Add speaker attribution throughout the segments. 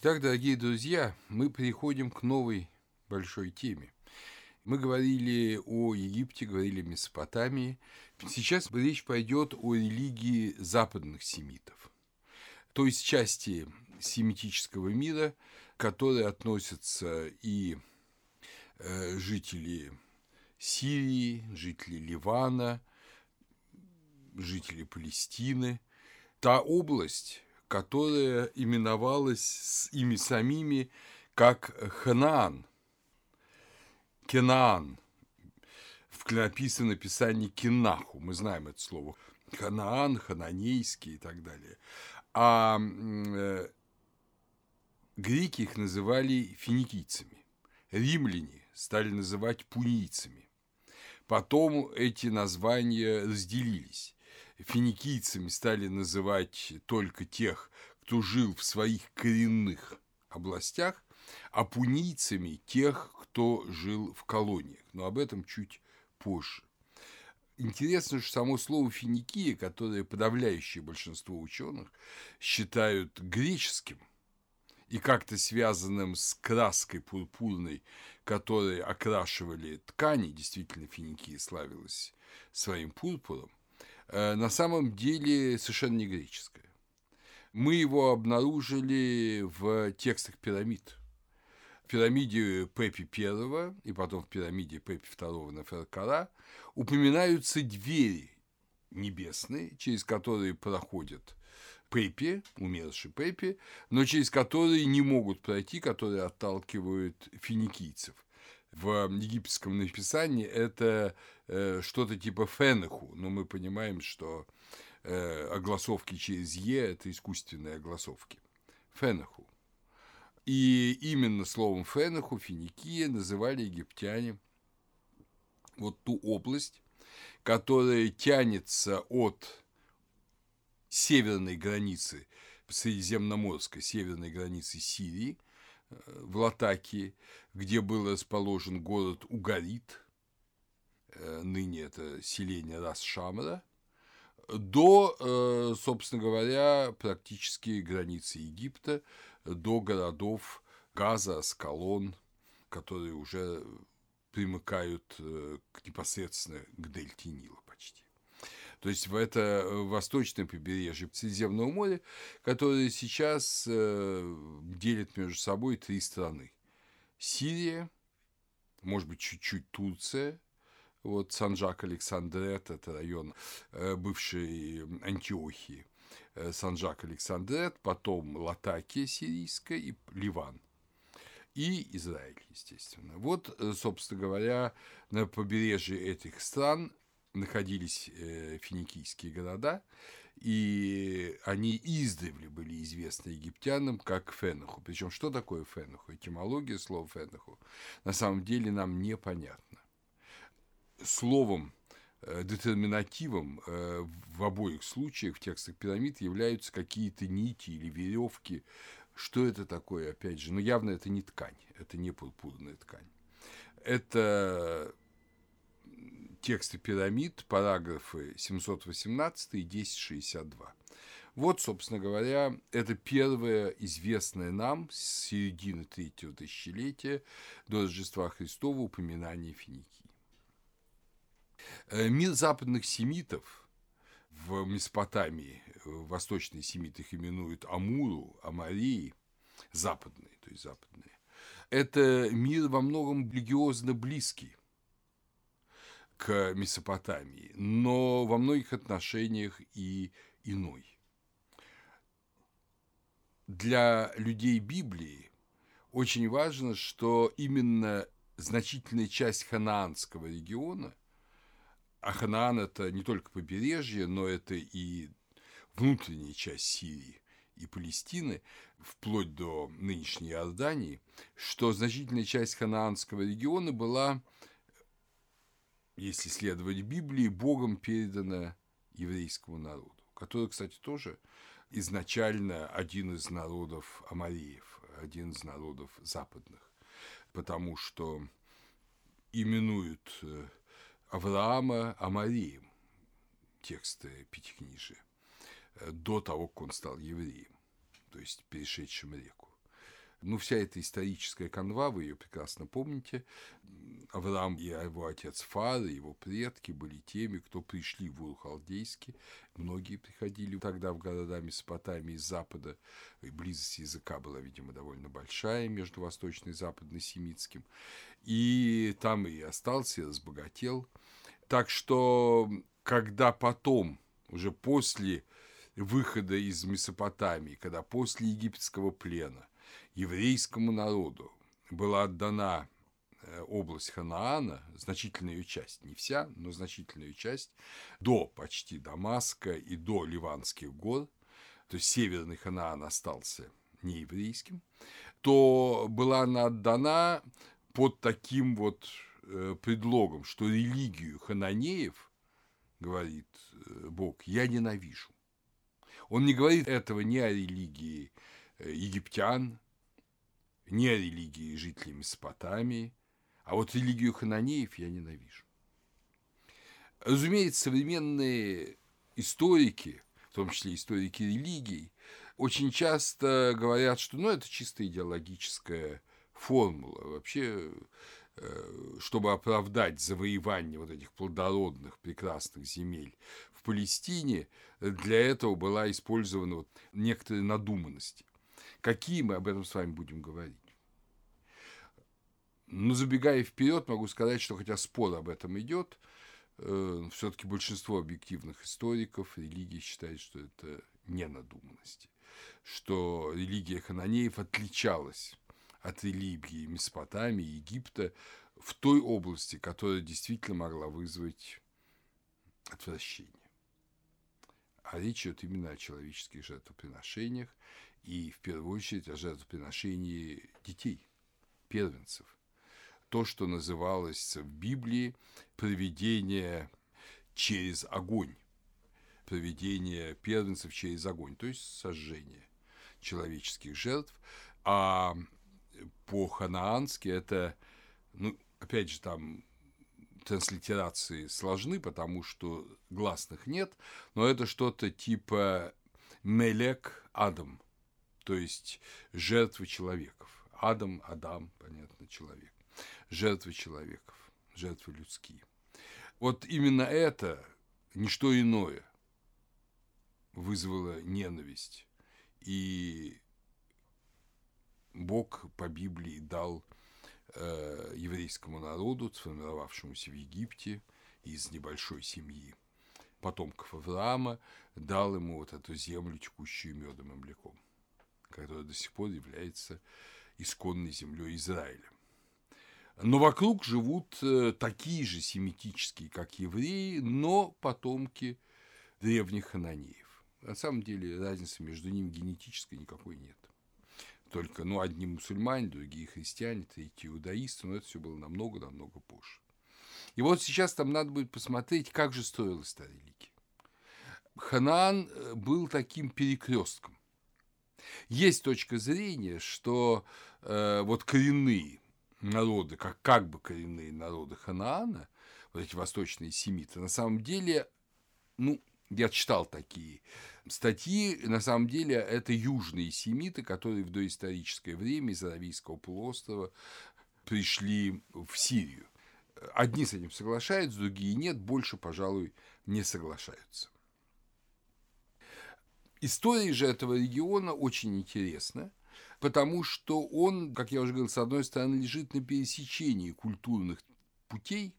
Speaker 1: Итак, дорогие друзья, мы переходим к новой большой теме. Мы говорили о Египте, говорили о Месопотамии. Сейчас речь пойдет о религии западных семитов, то есть части семитического мира, к которой относятся и э, жители Сирии, жители Ливана, жители Палестины. Та область, которая именовалась ими самими как Ханаан, Кенаан. В клинописном написании Кинаху, мы знаем это слово. Ханаан, хананейский и так далее. А э, греки их называли финикийцами. Римляне стали называть пунийцами. Потом эти названия разделились финикийцами стали называть только тех, кто жил в своих коренных областях, а пунийцами тех, кто жил в колониях. Но об этом чуть позже. Интересно, что само слово «финикия», которое подавляющее большинство ученых считают греческим и как-то связанным с краской пурпурной, которой окрашивали ткани, действительно финикия славилась своим пурпуром, на самом деле совершенно не греческое. Мы его обнаружили в текстах пирамид. В пирамиде Пепи I и потом в пирамиде Пепи II на Феркара упоминаются двери небесные, через которые проходят Пепи, умерший Пепи, но через которые не могут пройти, которые отталкивают финикийцев в египетском написании это э, что-то типа фенеху, но мы понимаем, что э, огласовки через «е» – это искусственные огласовки. Фенеху. И именно словом фенеху, финикия, называли египтяне вот ту область, которая тянется от северной границы, средиземноморской северной границы Сирии – в Латакии, где был расположен город Угарит, э, ныне это селение Расшамра, до, э, собственно говоря, практически границы Египта, до городов Газа, Аскалон, которые уже примыкают э, непосредственно к дельте Нила. То есть в это э, восточное побережье Средиземного моря, которое сейчас э, делит между собой три страны. Сирия, может быть, чуть-чуть Турция, вот Санжак Александрет, это район э, бывшей Антиохии, Санжак Александрет, потом Латакия сирийская и Ливан и Израиль, естественно. Вот, собственно говоря, на побережье этих стран находились э, финикийские города, и они издревле были известны египтянам как Фенуху. Причем что такое Фенуху? Этимология слова Фенуху на самом деле нам непонятна. Словом э, детерминативом э, в обоих случаях в текстах пирамид являются какие-то нити или веревки. Что это такое, опять же? Ну, явно это не ткань, это не пурпурная ткань. Это тексты пирамид, параграфы 718 и 1062. Вот, собственно говоря, это первое известное нам с середины третьего тысячелетия до Рождества Христова упоминание Финикии. Э, мир западных семитов в Месопотамии, восточные семиты их именуют Амуру, Амарии, западные, то есть западные. Это мир во многом религиозно близкий к Месопотамии, но во многих отношениях и иной. Для людей Библии очень важно, что именно значительная часть ханаанского региона, а Ханаан – это не только побережье, но это и внутренняя часть Сирии и Палестины, вплоть до нынешней Иордании, что значительная часть ханаанского региона была если следовать Библии, Богом передана еврейскому народу, который, кстати, тоже изначально один из народов Амареев, один из народов западных, потому что именуют э, Авраама Амареем, тексты Пятикнижия, э, до того, как он стал евреем, то есть перешедшим реку. Ну, вся эта историческая канва, вы ее прекрасно помните, Авраам и его отец Фар, и его предки были теми, кто пришли в Ур-Халдейский. Многие приходили тогда в города Месопотамии из Запада. И близость языка была, видимо, довольно большая между Восточной и Западно-Семитским. И там и остался, и разбогател. Так что, когда потом, уже после выхода из Месопотамии, когда после египетского плена еврейскому народу. Была отдана э, область Ханаана, значительная ее часть, не вся, но значительная ее часть, до почти Дамаска и до Ливанских гор, то есть северный Ханаан остался нееврейским, то была она отдана под таким вот э, предлогом, что религию хананеев, говорит э, Бог, я ненавижу. Он не говорит этого ни о религии египтян, не религии жителей Месопотамии, а вот религию хананеев я ненавижу. Разумеется, современные историки, в том числе историки религий, очень часто говорят, что ну, это чисто идеологическая формула. Вообще, э, чтобы оправдать завоевание вот этих плодородных, прекрасных земель в Палестине, для этого была использована вот некоторая надуманность. Какие мы об этом с вами будем говорить? Но забегая вперед, могу сказать, что хотя спор об этом идет, э, все-таки большинство объективных историков религии считает, что это не надуманности, что религия хананеев отличалась от религии Месопотамии, Египта в той области, которая действительно могла вызвать отвращение. А речь идет именно о человеческих жертвоприношениях, и в первую очередь о жертвоприношении детей, первенцев. То, что называлось в Библии проведение через огонь, проведение первенцев через огонь, то есть сожжение человеческих жертв. А по-ханаански это, ну, опять же, там транслитерации сложны, потому что гласных нет, но это что-то типа Мелек Адам – то есть жертвы человеков. Адам, Адам, понятно, человек. Жертвы человеков, жертвы людские. Вот именно это, ничто иное, вызвало ненависть. И Бог по Библии дал э, еврейскому народу, сформировавшемуся в Египте из небольшой семьи потомков Авраама, дал ему вот эту землю, текущую медом и млеком которая до сих пор является исконной землей Израиля. Но вокруг живут э, такие же семитические, как евреи, но потомки древних хананеев. На самом деле разницы между ними генетической никакой нет. Только, ну, одни мусульмане, другие христиане, третьи иудаисты, но это все было намного-намного позже. И вот сейчас там надо будет посмотреть, как же строилась та религия. Ханаан э, был таким перекрестком. Есть точка зрения, что э, вот коренные народы, как, как бы коренные народы Ханаана, вот эти восточные семиты, на самом деле, ну, я читал такие статьи, на самом деле это южные семиты, которые в доисторическое время из Аравийского полуострова пришли в Сирию. Одни с этим соглашаются, другие нет, больше, пожалуй, не соглашаются. История же этого региона очень интересна, потому что он, как я уже говорил, с одной стороны лежит на пересечении культурных путей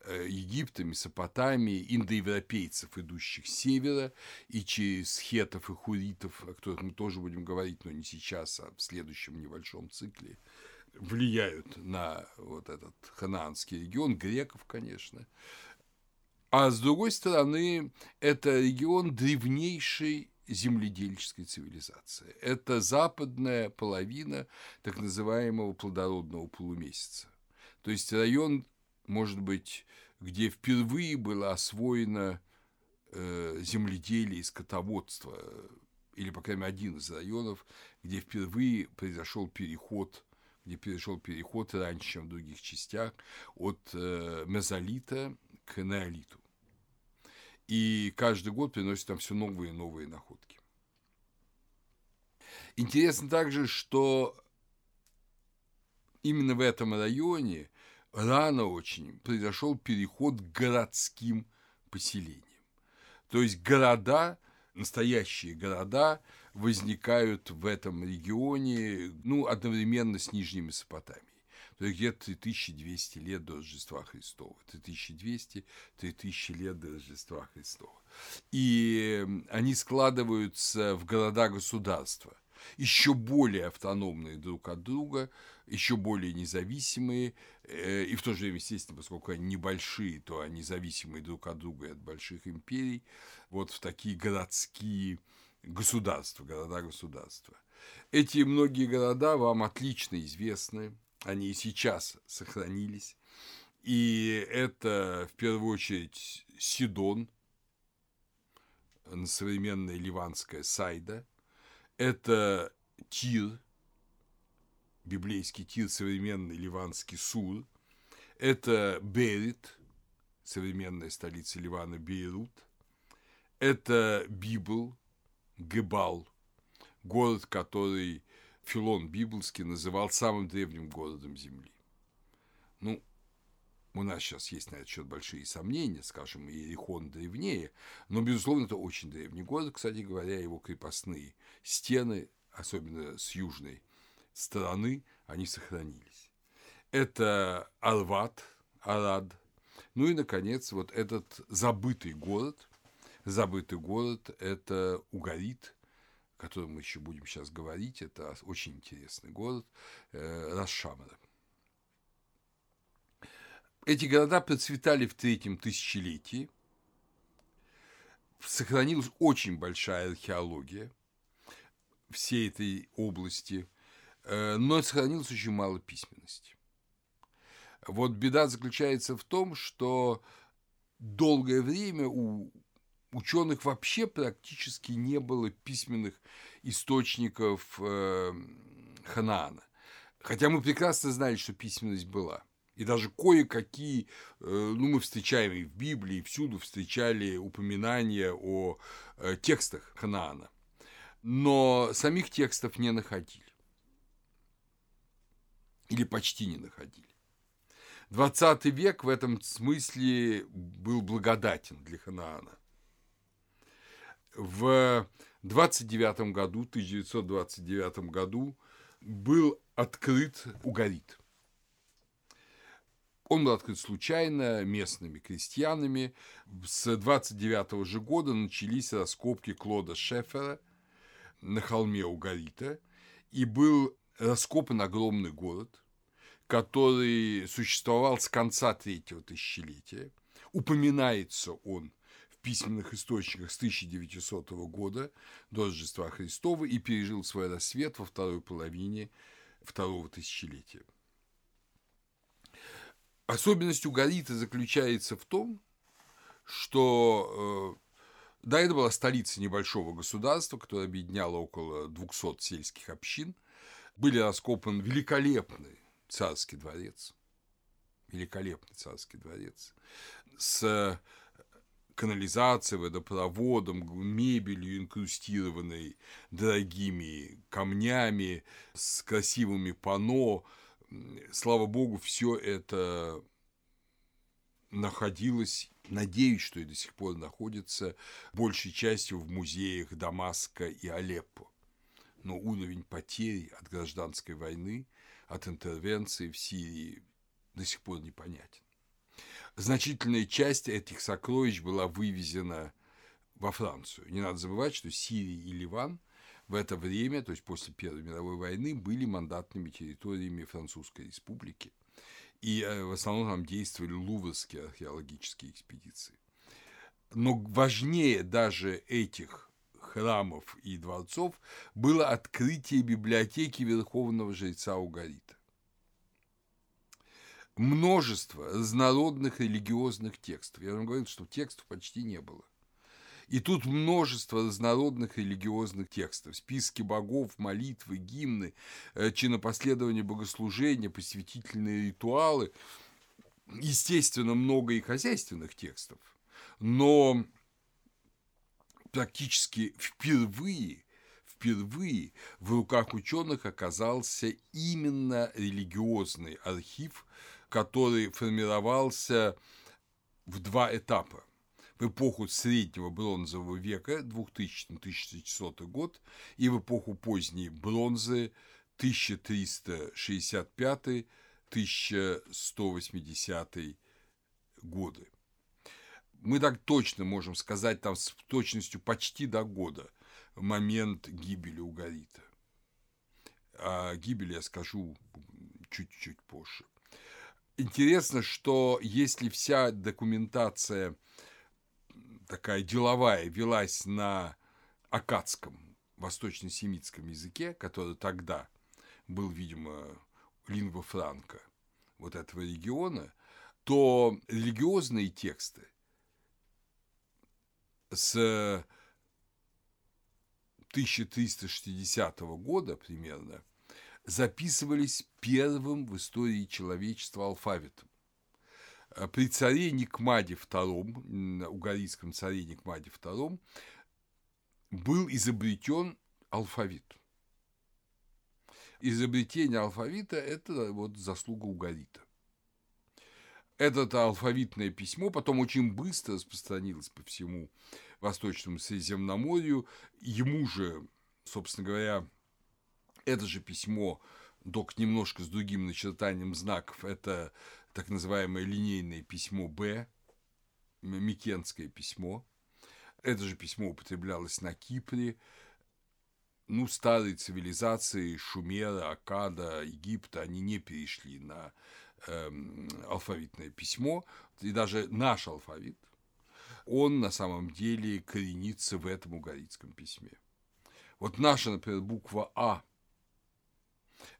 Speaker 1: э, Египта, Месопотамии, индоевропейцев, идущих с севера, и через хетов и хуритов, о которых мы тоже будем говорить, но не сейчас, а в следующем небольшом цикле, влияют на вот этот ханаанский регион, греков, конечно, а с другой стороны, это регион древнейшей земледельческой цивилизации. Это западная половина так называемого плодородного полумесяца. То есть район, может быть, где впервые было освоено э, земледелие и скотоводство, или, по крайней мере, один из районов, где впервые произошел переход где произошел переход раньше, чем в других частях, от э, мезолита к неолиту и каждый год приносит там все новые и новые находки. Интересно также, что именно в этом районе рано очень произошел переход к городским поселениям. То есть города, настоящие города возникают в этом регионе ну, одновременно с Нижней Месопотамией. То есть где-то 3200 лет до Рождества Христова. 3200-3000 лет до Рождества Христова. И они складываются в города-государства еще более автономные друг от друга, еще более независимые, э, и в то же время, естественно, поскольку они небольшие, то они зависимые друг от друга и от больших империй, вот в такие городские государства, города-государства. Эти многие города вам отлично известны, они и сейчас сохранились. И это, в первую очередь, Сидон, современная ливанская Сайда. Это Тир, библейский Тир, современный ливанский Сур. Это Берит, современная столица Ливана Бейрут. Это Библ, Гебал, город, который Филон Библский называл самым древним городом Земли. Ну, у нас сейчас есть на этот счет большие сомнения, скажем, Иерихон древнее, но, безусловно, это очень древний город. Кстати говоря, его крепостные стены, особенно с южной стороны, они сохранились. Это Арват, Арад. Ну и, наконец, вот этот забытый город. Забытый город – это Угарит, о котором мы еще будем сейчас говорить. Это очень интересный город э, Расшамара. Эти города процветали в третьем тысячелетии. Сохранилась очень большая археология всей этой области, э, но сохранилось очень мало письменности. Вот беда заключается в том, что долгое время у ученых вообще практически не было письменных источников э, Ханаана. Хотя мы прекрасно знали, что письменность была. И даже кое-какие, э, ну, мы встречаем и в Библии, и всюду встречали упоминания о э, текстах Ханаана. Но самих текстов не находили. Или почти не находили. 20 век в этом смысле был благодатен для Ханаана в 29 году, 1929 году был открыт Угарит. Он был открыт случайно местными крестьянами. С 29 же года начались раскопки Клода Шефера на холме Угарита, и был раскопан огромный город, который существовал с конца третьего тысячелетия. Упоминается он письменных источниках с 1900 года до Рождества Христова и пережил свой рассвет во второй половине второго тысячелетия. Особенность Угарита заключается в том, что э, да, это была столица небольшого государства, которое объединяло около 200 сельских общин. Были раскопан великолепный царский дворец, великолепный царский дворец с канализацией, водопроводом, мебелью, инкрустированной дорогими камнями, с красивыми пано. Слава богу, все это находилось, надеюсь, что и до сих пор находится большей частью в музеях Дамаска и Алеппо. Но уровень потерь от гражданской войны, от интервенции в Сирии до сих пор непонятен значительная часть этих сокровищ была вывезена во Францию. Не надо забывать, что Сирия и Ливан в это время, то есть после Первой мировой войны, были мандатными территориями Французской республики. И э, в основном там действовали луврские археологические экспедиции. Но важнее даже этих храмов и дворцов было открытие библиотеки Верховного жреца Угарита множество разнородных религиозных текстов. Я вам говорил, что текстов почти не было. И тут множество разнородных религиозных текстов, списки богов, молитвы, гимны, э, чинопоследования богослужения, посвятительные ритуалы. Естественно, много и хозяйственных текстов, но практически впервые впервые в руках ученых оказался именно религиозный архив, который формировался в два этапа. В эпоху среднего бронзового века 2000-1600 год и в эпоху поздней бронзы 1365-1180 годы. Мы так точно можем сказать там с точностью почти до года момент гибели Угарита. О гибели я скажу чуть-чуть позже. Интересно, что если вся документация такая деловая велась на акадском, восточно-семитском языке, который тогда был, видимо, лингва франка вот этого региона, то религиозные тексты с 1360 года примерно записывались первым в истории человечества алфавитом. При царе Никмаде II, угорийском царе Никмаде II, был изобретен алфавит. Изобретение алфавита – это вот заслуга Угарита. Это алфавитное письмо потом очень быстро распространилось по всему Восточному Средиземноморью. Ему же, собственно говоря, это же письмо, только немножко с другим начертанием знаков, это так называемое линейное письмо Б, Микенское письмо. Это же письмо употреблялось на Кипре, ну, старые цивилизации Шумера, Акада, Египта, они не перешли на э, алфавитное письмо, и даже наш алфавит, он на самом деле коренится в этом угорицком письме. Вот наша, например, буква А –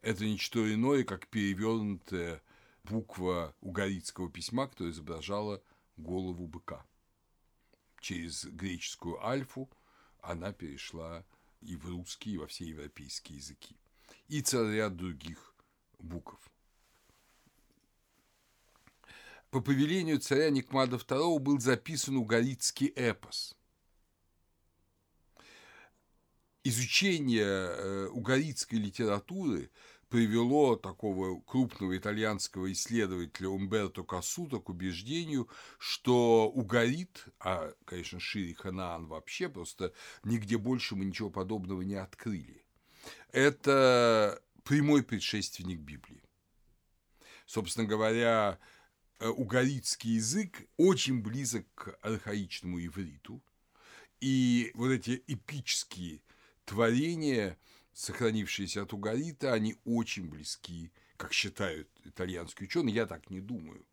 Speaker 1: это ничто иное, как перевернутая буква угорицкого письма, которая изображала голову быка. Через греческую альфу она перешла и в русский, и во все европейские языки. И целый ряд других букв. По повелению царя Никмада II был записан угорицкий эпос. Изучение э, угорицкой литературы привело такого крупного итальянского исследователя Умберто Кассута к убеждению, что угорит, а, конечно, шире Ханаан вообще, просто нигде больше мы ничего подобного не открыли. Это прямой предшественник Библии. Собственно говоря, Э, угаритский язык очень близок к архаичному ивриту, и вот эти эпические творения, сохранившиеся от угарита, они очень близки, как считают итальянские ученые, я так не думаю.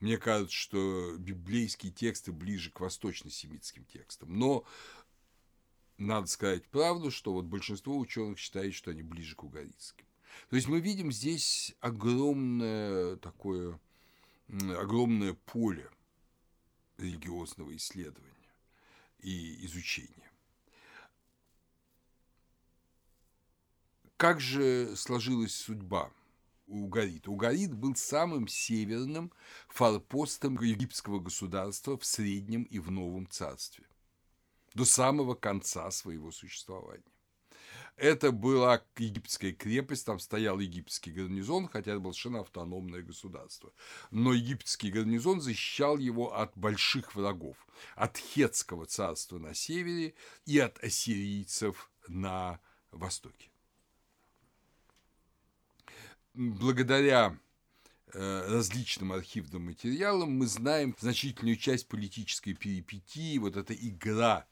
Speaker 1: Мне кажется, что библейские тексты ближе к восточно-семитским текстам. Но надо сказать правду, что вот большинство ученых считает, что они ближе к угаритским. То есть мы видим здесь огромное такое огромное поле религиозного исследования и изучения. Как же сложилась судьба Угарит? Угарит был самым северным форпостом египетского государства в Среднем и в Новом Царстве до самого конца своего существования. Это была египетская крепость, там стоял египетский гарнизон, хотя это было совершенно автономное государство. Но египетский гарнизон защищал его от больших врагов, от хетского царства на севере и от ассирийцев на востоке. Благодаря э, различным архивным материалам мы знаем значительную часть политической перипетии, вот эта игра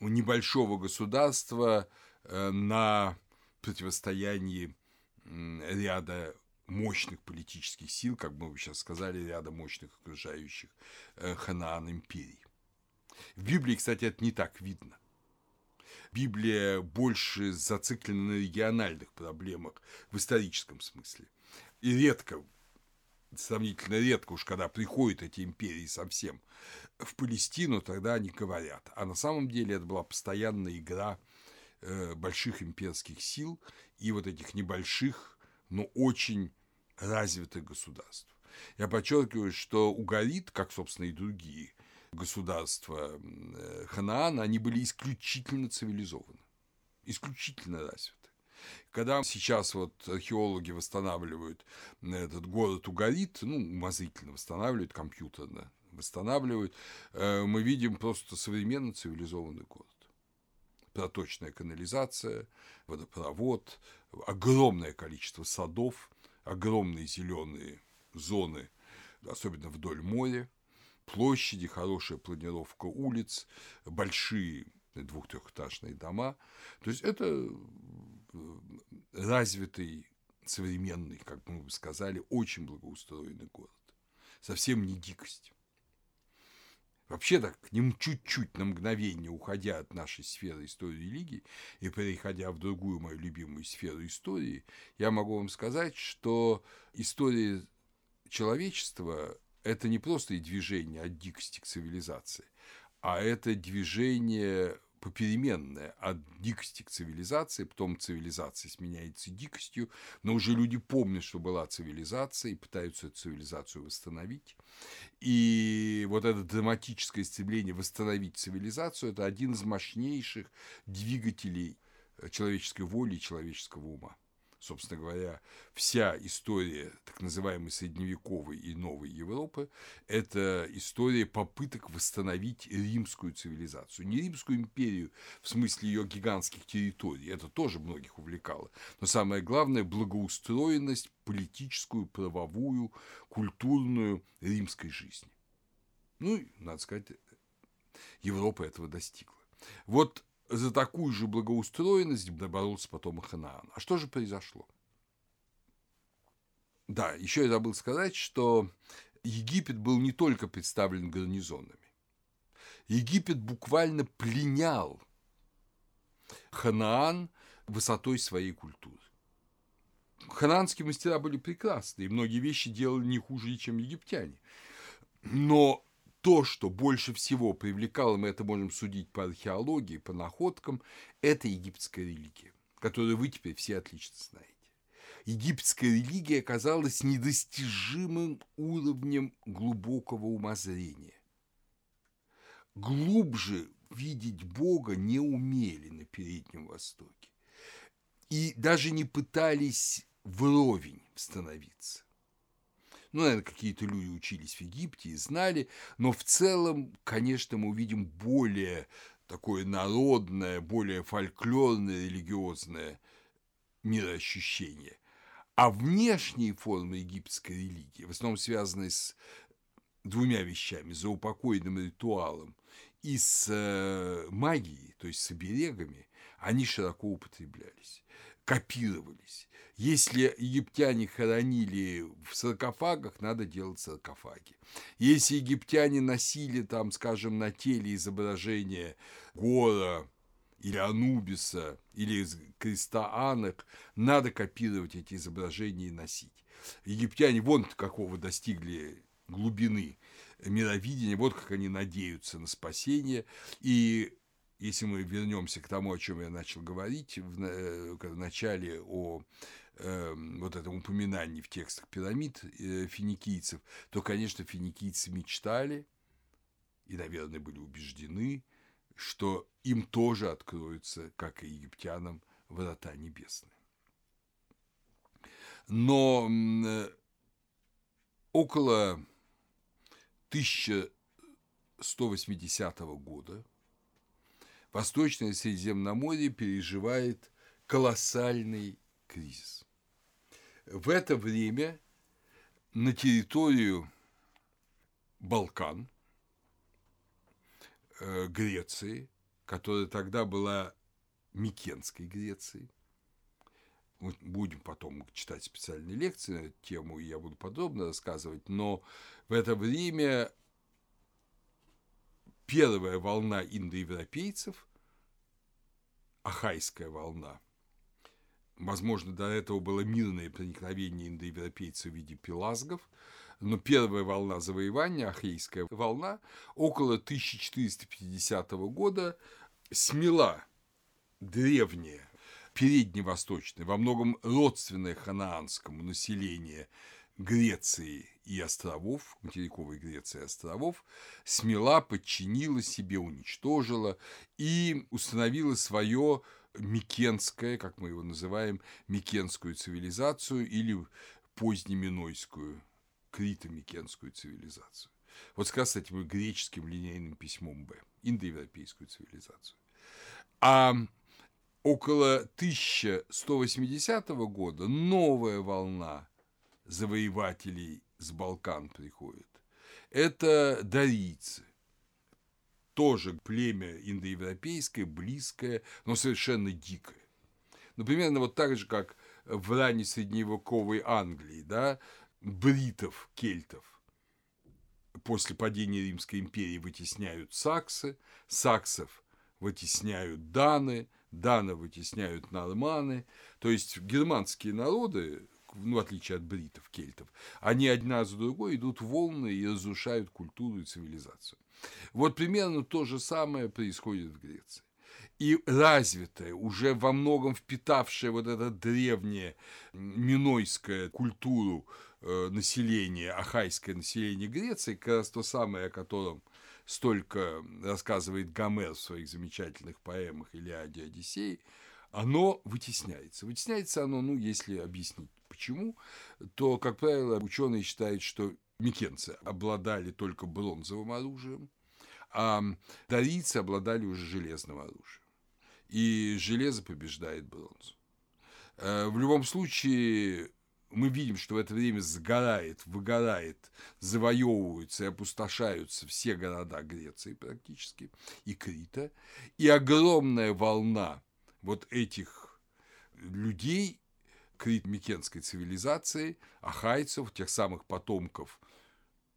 Speaker 1: небольшого государства Э, на противостоянии ряда мощных политических сил, как мы сейчас сказали, ряда мощных окружающих э, Ханаан империй. В Библии, кстати, это не так видно. Библия больше зациклена на региональных проблемах в историческом смысле. И редко, сравнительно редко уж, когда приходят эти империи совсем в Палестину, тогда они говорят. А на самом деле это была постоянная игра Э, больших имперских сил и вот этих небольших, но очень развитых государств. Я подчеркиваю, что Угарит, как, собственно, и другие государства э, Ханаана, они были исключительно цивилизованы. исключительно развиты. Когда сейчас вот археологи восстанавливают этот город Угарит, ну, умозрительно восстанавливают, компьютерно восстанавливают, э, мы видим просто современно цивилизованный город. Проточная канализация, водопровод, огромное количество садов, огромные зеленые зоны, особенно вдоль моря, площади, хорошая планировка улиц, большие двух-трехэтажные дома. То есть это э, развитый, современный, как мы бы сказали, очень благоустроенный город. Совсем не дикость. Вообще так, к ним чуть-чуть на мгновение уходя от нашей сферы истории религии и переходя в другую мою любимую сферу истории, я могу вам сказать, что история человечества – это не просто движение от дикости к цивилизации, а это движение попеременная от дикости к цивилизации, потом цивилизация сменяется дикостью, но уже люди помнят, что была цивилизация и пытаются эту цивилизацию восстановить. И вот это драматическое стремление восстановить цивилизацию – это один из мощнейших двигателей человеческой воли и человеческого ума собственно говоря, вся история так называемой средневековой и новой Европы – это история попыток восстановить римскую цивилизацию. Не римскую империю в смысле ее гигантских территорий, это тоже многих увлекало, но самое главное – благоустроенность политическую, правовую, культурную римской жизни. Ну, надо сказать, Европа этого достигла. Вот за такую же благоустроенность боролся потом и Ханаан. А что же произошло? Да, еще я забыл сказать, что Египет был не только представлен гарнизонами. Египет буквально пленял Ханаан высотой своей культуры. Ханаанские мастера были прекрасны, и многие вещи делали не хуже, чем египтяне. Но то, что больше всего привлекало, мы это можем судить по археологии, по находкам, это египетская религия, которую вы теперь все отлично знаете. Египетская религия оказалась недостижимым уровнем глубокого умозрения. Глубже видеть Бога не умели на Переднем Востоке. И даже не пытались вровень становиться. Ну, наверное, какие-то люди учились в Египте и знали, но в целом, конечно, мы увидим более такое народное, более фольклорное, религиозное мироощущение. А внешние формы египетской религии, в основном связанные с двумя вещами, за упокойным ритуалом и с э, магией, то есть с оберегами, они широко употреблялись, копировались. Если египтяне хоронили в саркофагах, надо делать саркофаги. Если египтяне носили там, скажем, на теле изображение Гора или Анубиса, или креста Анок, надо копировать эти изображения и носить. Египтяне вон какого достигли глубины мировидения, вот как они надеются на спасение. И если мы вернемся к тому, о чем я начал говорить в, э, начале о э, вот этом упоминании в текстах пирамид э, финикийцев, то, конечно, финикийцы мечтали и, наверное, были убеждены, что им тоже откроются, как и египтянам, врата небесные. Но э, около 1180 года Восточное Средиземноморье переживает колоссальный кризис. В это время на территорию Балкан, э, Греции, которая тогда была Микенской Грецией, мы будем потом читать специальные лекции на эту тему, и я буду подробно рассказывать, но в это время первая волна индоевропейцев, ахайская волна – Возможно, до этого было мирное проникновение индоевропейцев в виде пелазгов, но первая волна завоевания, Ахейская волна, около 1450 года смела древнее, передневосточное, во многом родственное ханаанскому население Греции и островов, материковой Греции и островов, смела, подчинила себе, уничтожила и установила свое микенское, как мы его называем, микенскую цивилизацию или позднеминойскую, крито-микенскую цивилизацию. Вот раз с этим греческим линейным письмом Б, индоевропейскую цивилизацию. А около 1180 года новая волна завоевателей с Балкан приходит. Это дарийцы. Тоже племя индоевропейское, близкое, но совершенно дикое. Ну, примерно вот так же, как в ранней средневековой Англии, да, бритов, кельтов после падения Римской империи вытесняют саксы, саксов вытесняют даны, даны вытесняют норманы. То есть германские народы, ну, в отличие от бритов, кельтов, они одна за другой идут волны и разрушают культуру и цивилизацию. Вот примерно то же самое происходит в Греции. И развитая, уже во многом впитавшая вот это древнее минойское культуру э, населения, ахайское население Греции, как раз то самое, о котором столько рассказывает Гомер в своих замечательных поэмах «Илиаде Одиссей», оно вытесняется. Вытесняется оно, ну, если объяснить почему, то, как правило, ученые считают, что микенцы обладали только бронзовым оружием, а дарийцы обладали уже железным оружием. И железо побеждает бронзу. Э, в любом случае, мы видим, что в это время сгорает, выгорает, завоевываются и опустошаются все города Греции практически, и Крита, и огромная волна вот этих людей крит-микенской цивилизации, ахайцев, тех самых потомков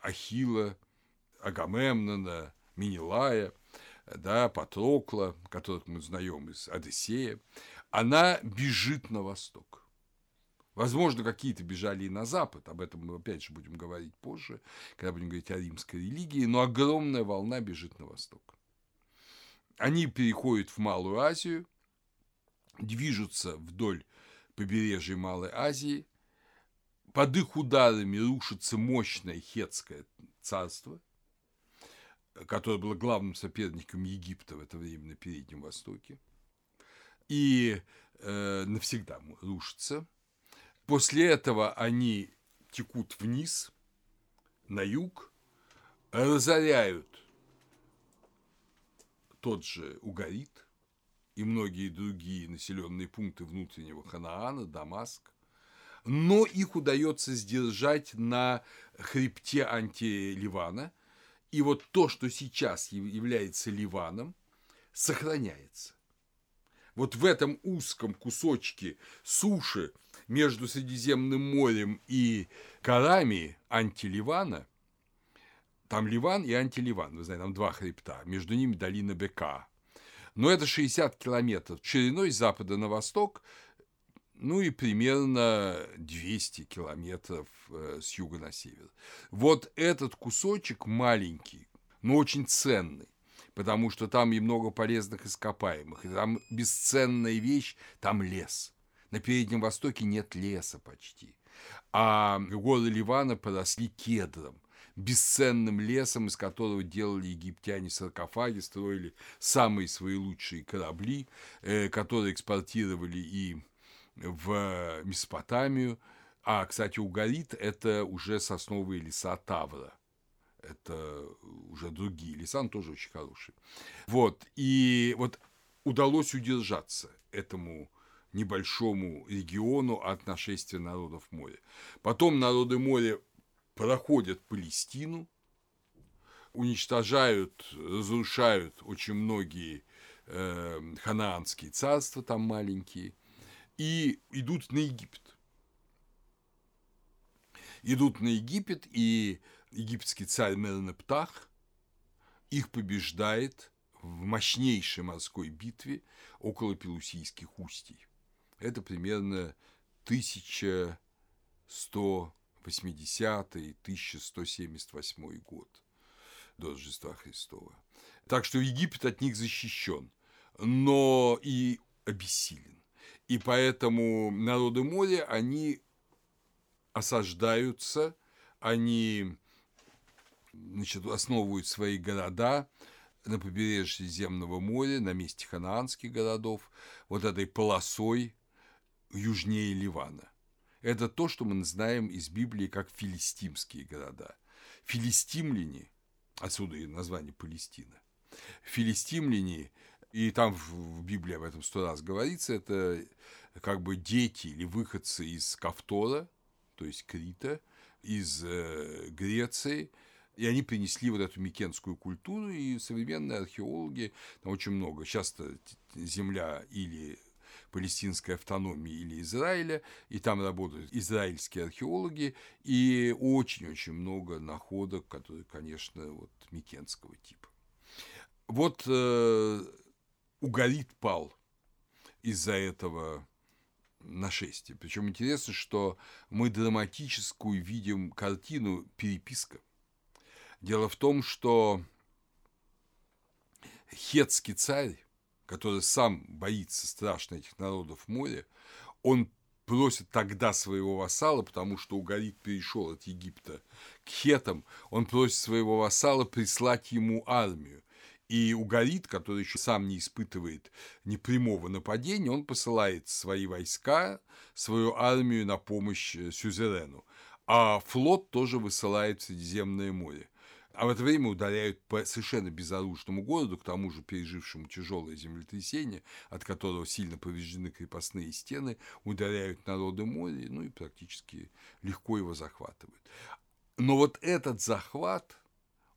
Speaker 1: Ахила, Агамемнона, Минилая, да, Патрокла, которых мы знаем из Одиссея, она бежит на восток. Возможно, какие-то бежали и на Запад, об этом мы опять же будем говорить позже, когда будем говорить о римской религии, но огромная волна бежит на восток. Они переходят в Малую Азию, движутся вдоль побережья Малой Азии, под их ударами рушится мощное хетское царство, которое было главным соперником Египта в это время на Переднем Востоке, и э, навсегда рушится – После этого они текут вниз, на юг, разоряют тот же Угарит и многие другие населенные пункты внутреннего Ханаана, Дамаск, но их удается сдержать на хребте антиливана, и вот то, что сейчас является Ливаном, сохраняется. Вот в этом узком кусочке суши между Средиземным морем и горами антиливана, там Ливан и антиливан, вы знаете, там два хребта, между ними долина Бека. Но это 60 километров шириной с запада на восток, ну и примерно 200 километров э, с юга на север. Вот этот кусочек маленький, но очень ценный, потому что там и много полезных ископаемых, и там бесценная вещь, там лес – на Переднем Востоке нет леса почти, а горы Ливана поросли кедром, бесценным лесом, из которого делали египтяне саркофаги, строили самые свои лучшие корабли, э, которые экспортировали и в Месопотамию. А, кстати, угорит – это уже сосновые леса Тавра. Это уже другие леса, но тоже очень хорошие. Вот, и вот удалось удержаться этому небольшому региону от нашествия народов моря. Потом народы моря проходят Палестину, уничтожают, разрушают очень многие э, ханаанские царства, там маленькие, и идут на Египет. Идут на Египет, и египетский царь Мернептах их побеждает в мощнейшей морской битве около Пелусийских устий. Это примерно 1180-1178 год до Рождества Христова. Так что Египет от них защищен, но и обессилен. И поэтому народы моря, они осаждаются, они значит, основывают свои города на побережье Земного моря, на месте ханаанских городов, вот этой полосой южнее Ливана. Это то, что мы знаем из Библии как филистимские города. Филистимляне, отсюда и название Палестина, филистимляне, и там в Библии об этом сто раз говорится, это как бы дети или выходцы из Кавтора, то есть Крита, из э, Греции, и они принесли вот эту микенскую культуру, и современные археологи, там очень много, часто земля или палестинской автономии или Израиля, и там работают израильские археологи, и очень-очень много находок, которые, конечно, вот микенского типа. Вот э, Угарит пал из-за этого нашествия. Причем интересно, что мы драматическую видим картину переписка. Дело в том, что хетский царь, который сам боится страшно этих народов моря, он просит тогда своего вассала, потому что Угарит перешел от Египта к хетам, он просит своего вассала прислать ему армию. И Угарит, который еще сам не испытывает непрямого нападения, он посылает свои войска, свою армию на помощь э, сюзерену. А флот тоже высылает в Средиземное море. А в это время ударяют по совершенно безоружному городу, к тому же пережившему тяжелое землетрясение, от которого сильно повреждены крепостные стены, ударяют народы моря, ну и практически легко его захватывают. Но вот этот захват,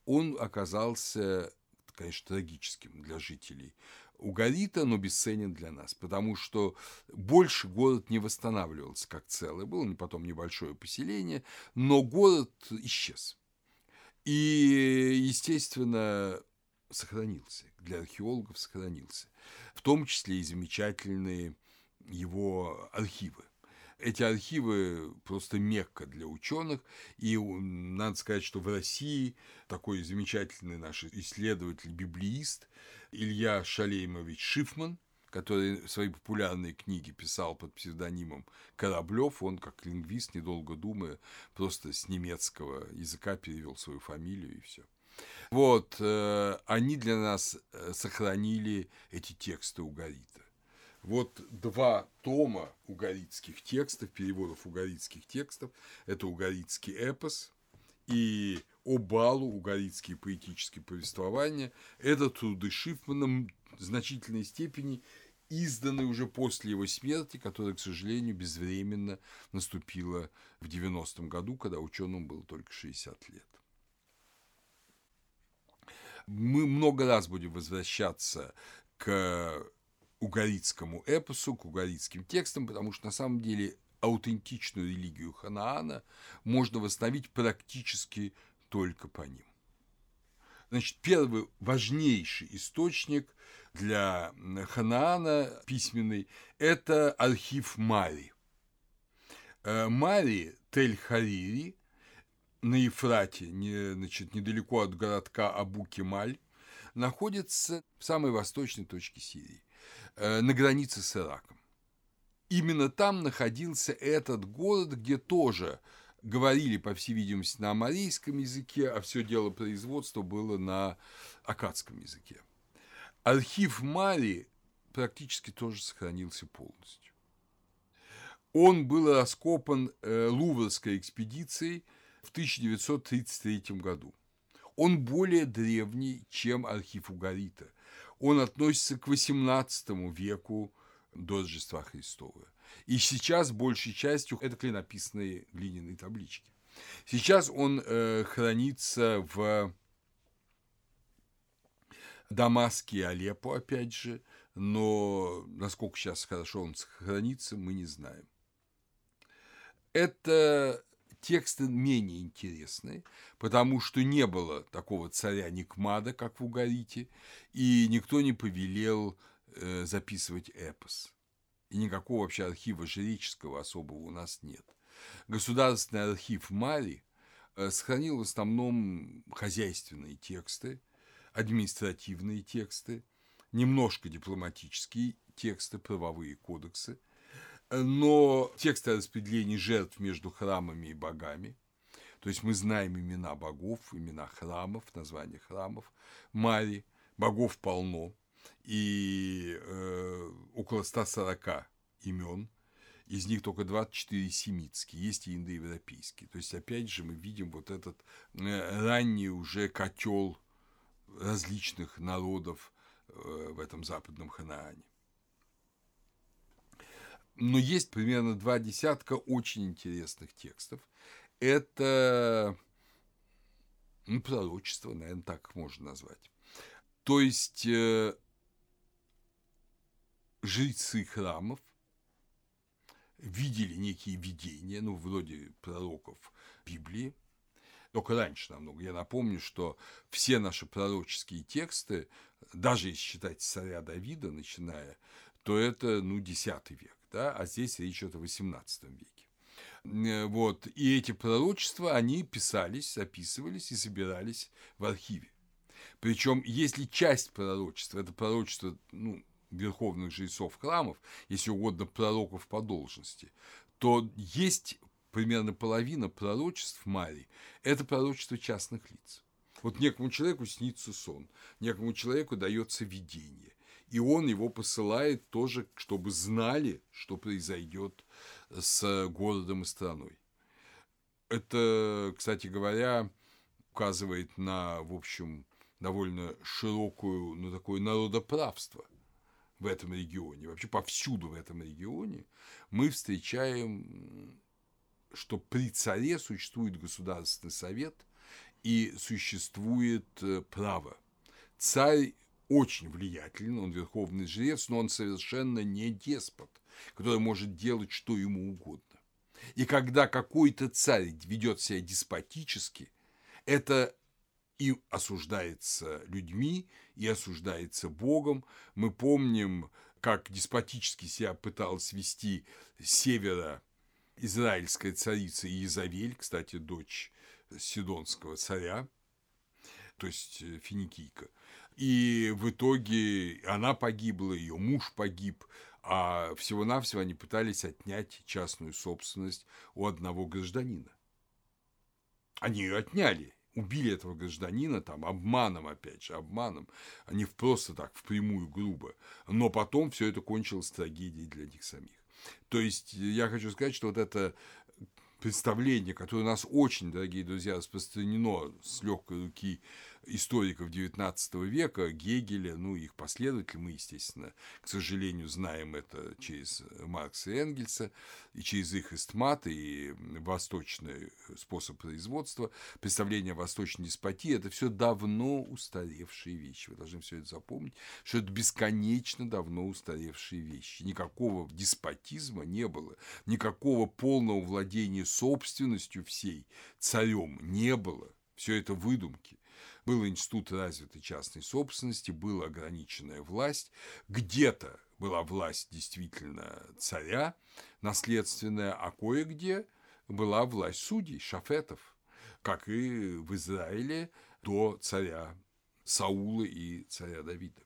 Speaker 1: он оказался конечно, трагическим для жителей Угарита, но бесценен для нас, потому что больше город не восстанавливался как целый. Было потом небольшое поселение, но город исчез. И, естественно, сохранился, для археологов сохранился, в том числе и замечательные его архивы. Эти архивы просто мекка для ученых, и надо сказать, что в России такой замечательный наш исследователь-библеист Илья Шалеймович Шифман, который свои популярные книги писал под псевдонимом Кораблев, он как лингвист, недолго думая, просто с немецкого языка перевел свою фамилию и все. Вот, э, они для нас э, сохранили эти тексты у Горита. Вот два тома угорицких текстов, переводов угорицких текстов. Это угорицкий эпос и Обалу, угорицкие поэтические повествования. Это труды Шифмана в значительной степени изданы уже после его смерти, которая, к сожалению, безвременно наступила в 90-м году, когда ученому было только 60 лет. Мы много раз будем возвращаться к угаритскому эпосу, к угаритским текстам, потому что на самом деле аутентичную религию Ханаана можно восстановить практически только по ним. Значит, первый важнейший источник для Ханаана письменный – это архив Мари. Э, Мари Тель-Харири на Ефрате, не, значит, недалеко от городка Абу-Кемаль, находится в самой восточной точке Сирии. Э, на границе с Ираком. Именно там находился этот город, где тоже говорили, по всей видимости, на амарийском языке, а все дело производства было на акадском языке. Архив Мари практически тоже сохранился полностью. Он был раскопан э, Луврской экспедицией в 1933 году. Он более древний, чем архив Угарита – он относится к XVIII веку до Рождества Христова. И сейчас большей частью это клинописные глиняные таблички. Сейчас он э, хранится в Дамаске и Алеппо, опять же, но насколько сейчас хорошо он сохранится, мы не знаем. Это тексты менее интересные, потому что не было такого царя Никмада, как в Угарите, и никто не повелел э, записывать эпос. И никакого вообще архива жреческого особого у нас нет. Государственный архив Мари э, сохранил в основном хозяйственные тексты, административные тексты, немножко дипломатические тексты, правовые кодексы – но тексты о распределении жертв между храмами и богами, то есть мы знаем имена богов, имена храмов, названия храмов, Мари, богов полно, и э, около 140 имен, из них только 24 семитские, есть и индоевропейские. То есть, опять же, мы видим вот этот э, ранний уже котел различных народов э, в этом западном Ханаане. Но есть примерно два десятка очень интересных текстов. Это ну, пророчество, наверное, так можно назвать. То есть э, жрецы храмов видели некие видения, ну, вроде пророков Библии, только раньше намного. Я напомню, что все наши пророческие тексты, даже если считать царя Давида, начиная, то это, ну, X век, да, а здесь речь идет о XVIII веке. Э, вот, и эти пророчества, они писались, записывались и собирались в архиве. Причем, если часть пророчества, это пророчество, ну, верховных жрецов храмов, если угодно, пророков по должности, то есть примерно половина пророчеств Марии – это пророчество частных лиц. Вот некому человеку снится сон, некому человеку дается видение, и он его посылает тоже, чтобы знали, что произойдет с городом и страной. Это, кстати говоря, указывает на, в общем, довольно широкую, ну, такое народоправство в этом регионе, вообще повсюду в этом регионе, мы встречаем, что при царе существует Государственный совет и существует э, право. Царь очень влиятелен, он верховный жрец, но он совершенно не деспот, который может делать что ему угодно. И когда какой-то царь ведет себя деспотически, это и осуждается людьми, и осуждается Богом. Мы помним, как деспотически себя пыталась вести севера израильская царица Иезавель, кстати, дочь Сидонского царя, то есть финикийка. И в итоге она погибла, ее муж погиб, а всего-навсего они пытались отнять частную собственность у одного гражданина. Они ее отняли, убили этого гражданина там обманом, опять же, обманом, а не просто так, впрямую, грубо. Но потом все это кончилось трагедией для них самих. То есть я хочу сказать, что вот это представление, которое у нас очень, дорогие друзья, распространено с легкой руки историков XIX века, Гегеля, ну, их последователи, мы, естественно, к сожалению, знаем это через Маркса и Энгельса, и через их эстмат, и восточный способ производства, представление о восточной деспотии, это все давно устаревшие вещи. Вы должны все это запомнить, что это бесконечно давно устаревшие вещи. Никакого деспотизма не было, никакого полного владения собственностью всей царем не было. Все это выдумки. Был институт развитой частной собственности, была ограниченная власть, где-то была власть действительно царя, наследственная, а кое-где была власть судей, шафетов, как и в Израиле до царя Саула и царя Давида.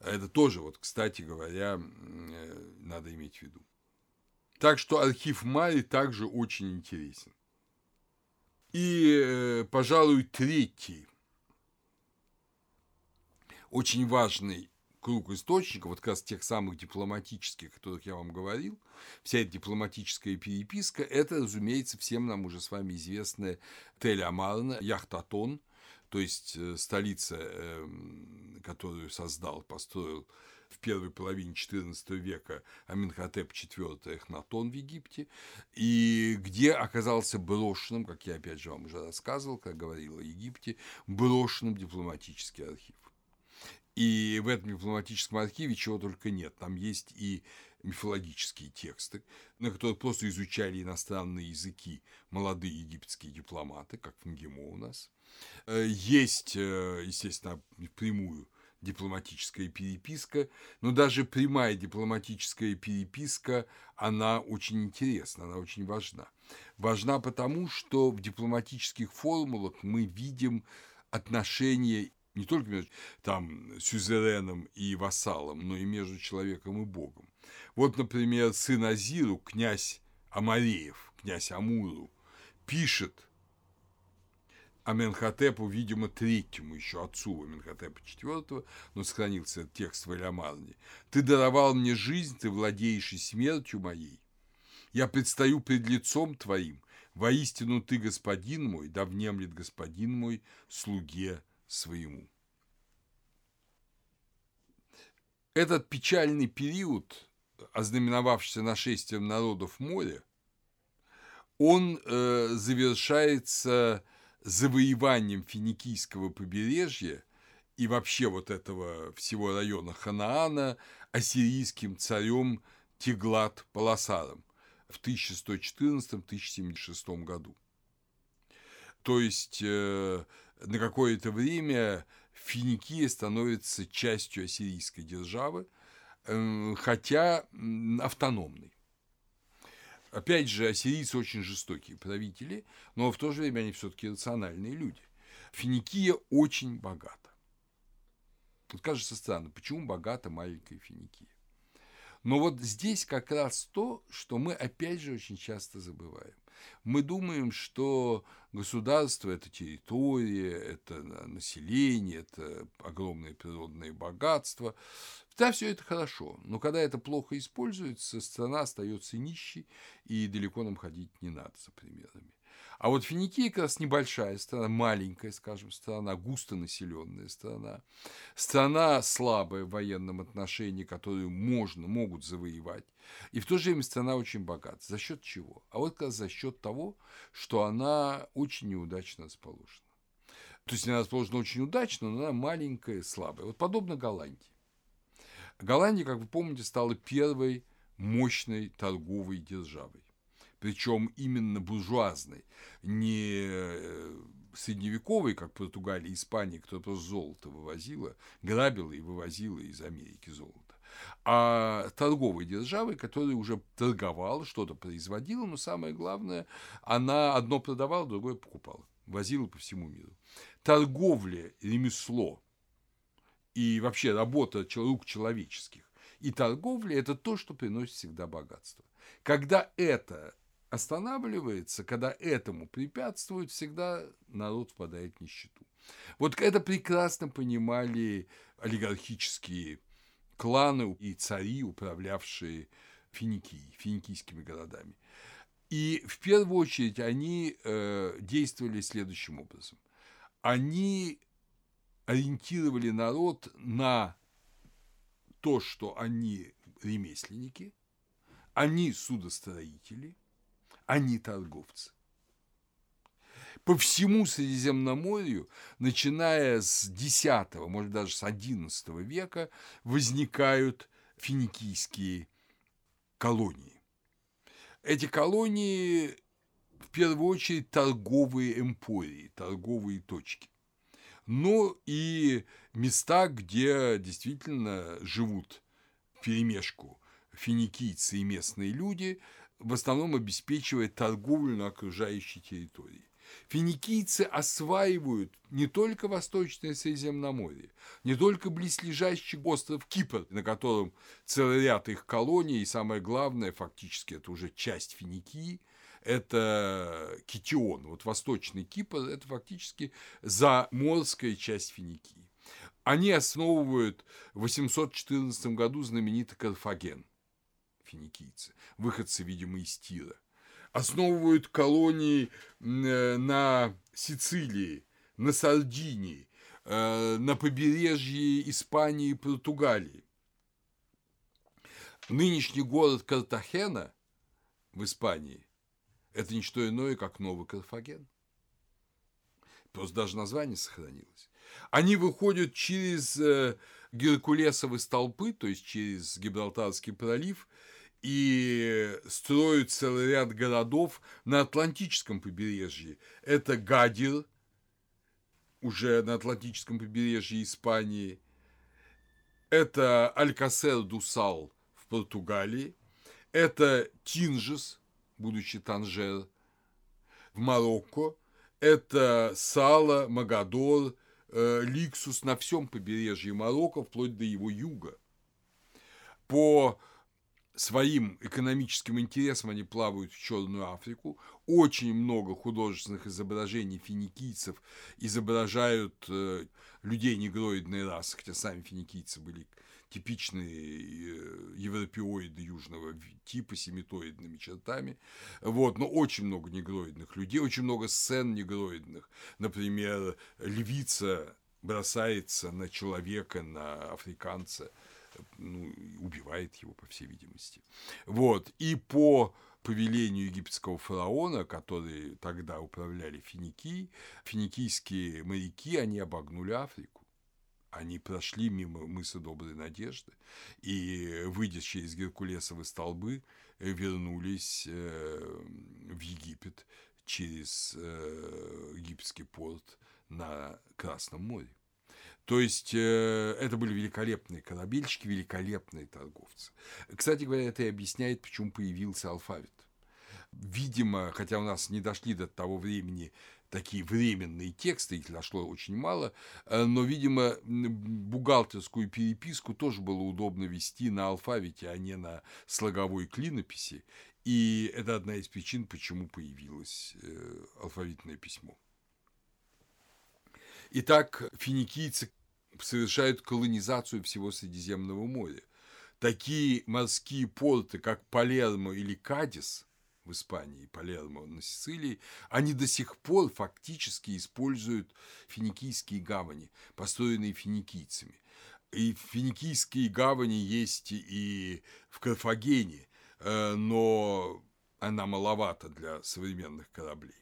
Speaker 1: Это тоже, вот, кстати говоря, э, надо иметь в виду. Так что архив Мари также очень интересен. И, э, пожалуй, третий очень важный круг источников, вот как раз тех самых дипломатических, о которых я вам говорил, вся эта дипломатическая переписка, это, разумеется, всем нам уже с вами известная Тель-Амарна, Яхтатон, то есть э, столица, эм, которую создал, построил в первой половине XIV века Аминхотеп IV Эхнатон в Египте, и где оказался брошенным, как я опять же вам уже рассказывал, как говорил о Египте, брошенным дипломатический архив. И в этом дипломатическом архиве чего только нет. Там есть и мифологические тексты, на которых просто изучали иностранные языки молодые египетские дипломаты, как в МГИМО у нас. Э, есть, э, естественно, прямую дипломатическая переписка, но даже прямая дипломатическая переписка, она очень интересна, она очень важна. Важна потому, что в дипломатических формулах мы видим отношения не только между там, сюзереном и вассалом, но и между человеком и Богом. Вот, например, сын Азиру, князь Амареев, князь Амуру, пишет Аменхотепу, видимо, третьему еще отцу Аменхотепа четвертого, но сохранился этот текст в Элямарне. «Ты даровал мне жизнь, ты владеешь и смертью моей. Я предстаю пред лицом твоим, воистину ты господин мой, да внемлет господин мой слуге своему». Этот печальный период, ознаменовавшийся нашествием народов моря, он э, завершается завоеванием финикийского побережья и вообще вот этого всего района Ханаана ассирийским царем Теглат Паласаром в 1114-1076 году. То есть э, на какое-то время Финикия становится частью ассирийской державы, э, хотя автономной. Опять же, ассирийцы очень жестокие правители, но в то же время они все-таки рациональные люди. Финикия очень богата. Вот кажется странно, почему богата маленькая Финикия? Но вот здесь как раз то, что мы опять же очень часто забываем. Мы думаем, что государство – это территория, это население, это огромные природные богатства. Да, все это хорошо, но когда это плохо используется, страна остается нищей, и далеко нам ходить не надо за примерами. А вот Финикия как раз небольшая страна, маленькая, скажем, страна, густонаселенная страна, страна слабая в военном отношении, которую можно, могут завоевать, и в то же время страна очень богата. За счет чего? А вот как раз за счет того, что она очень неудачно расположена. То есть она расположена очень удачно, но она маленькая, слабая. Вот подобно Голландии. Голландия, как вы помните, стала первой мощной торговой державой причем именно буржуазной, не э, средневековой, как Португалия Испания, которая просто золото вывозила, грабила и вывозила из Америки золото, а торговой державой, которая уже торговала, что-то производила, но самое главное, она одно продавала, другое покупала, возила по всему миру. Торговля, ремесло и вообще работа рук человеческих и торговля – это то, что приносит всегда богатство. Когда это останавливается, когда этому препятствует, всегда народ впадает в нищету. Вот это прекрасно понимали олигархические кланы и цари, управлявшие Финикией, финикийскими городами. И в первую очередь они э, действовали следующим образом. Они ориентировали народ на то, что они ремесленники, они судостроители, они торговцы. По всему Средиземноморью, начиная с X, может даже с XI века, возникают финикийские колонии. Эти колонии в первую очередь торговые эмпории, торговые точки. Но и места, где действительно живут перемешку финикийцы и местные люди – в основном обеспечивает торговлю на окружающей территории. Финикийцы осваивают не только Восточное Средиземноморье, не только близлежащий остров Кипр, на котором целый ряд их колоний, и самое главное, фактически это уже часть Финикии, это Китион. Вот Восточный Кипр – это фактически заморская часть Финикии. Они основывают в 814 году знаменитый Карфаген финикийцы, выходцы, видимо, из Тира. Основывают колонии э, на Сицилии, на Сардинии, э, на побережье Испании и Португалии. Нынешний город Картахена в Испании – это не что иное, как новый Карфаген. Просто даже название сохранилось. Они выходят через э, Геркулесовы столпы, то есть через Гибралтарский пролив – и строят целый ряд городов на Атлантическом побережье. Это Гадир, уже на Атлантическом побережье Испании. Это Алькасер-Дусал в Португалии. Это Тинжес, будущий Танжер, в Марокко. Это Сала, Магадор, э, Ликсус на всем побережье Марокко, вплоть до его юга. По своим экономическим интересом они плавают в Черную Африку. Очень много художественных изображений финикийцев изображают э, людей негроидной расы, хотя сами финикийцы были типичные э, европеоиды южного типа, семитоидными чертами. Вот, но очень много негроидных людей, очень много сцен негроидных. Например, львица бросается на человека, на африканца, ну, убивает его, по всей видимости. Вот, и по повелению египетского фараона, которые тогда управляли Финикией, финикийские моряки, они обогнули Африку. Они прошли мимо мыса Доброй Надежды и, выйдя через Геркулесовы столбы, вернулись э, в Египет через э, египетский порт на Красном море. То есть э, это были великолепные корабельщики, великолепные торговцы. Кстати говоря, это и объясняет, почему появился алфавит. Видимо, хотя у нас не дошли до того времени такие временные тексты, их дошло очень мало, э, но, видимо, бухгалтерскую переписку тоже было удобно вести на алфавите, а не на слоговой клинописи. И это одна из причин, почему появилось э, алфавитное письмо. Итак, финикийцы совершают колонизацию всего Средиземного моря. Такие морские порты, как Палермо или Кадис в Испании, Палермо на Сицилии, они до сих пор фактически используют финикийские гавани, построенные финикийцами. И финикийские гавани есть и в Карфагене, э, но она маловата для современных кораблей.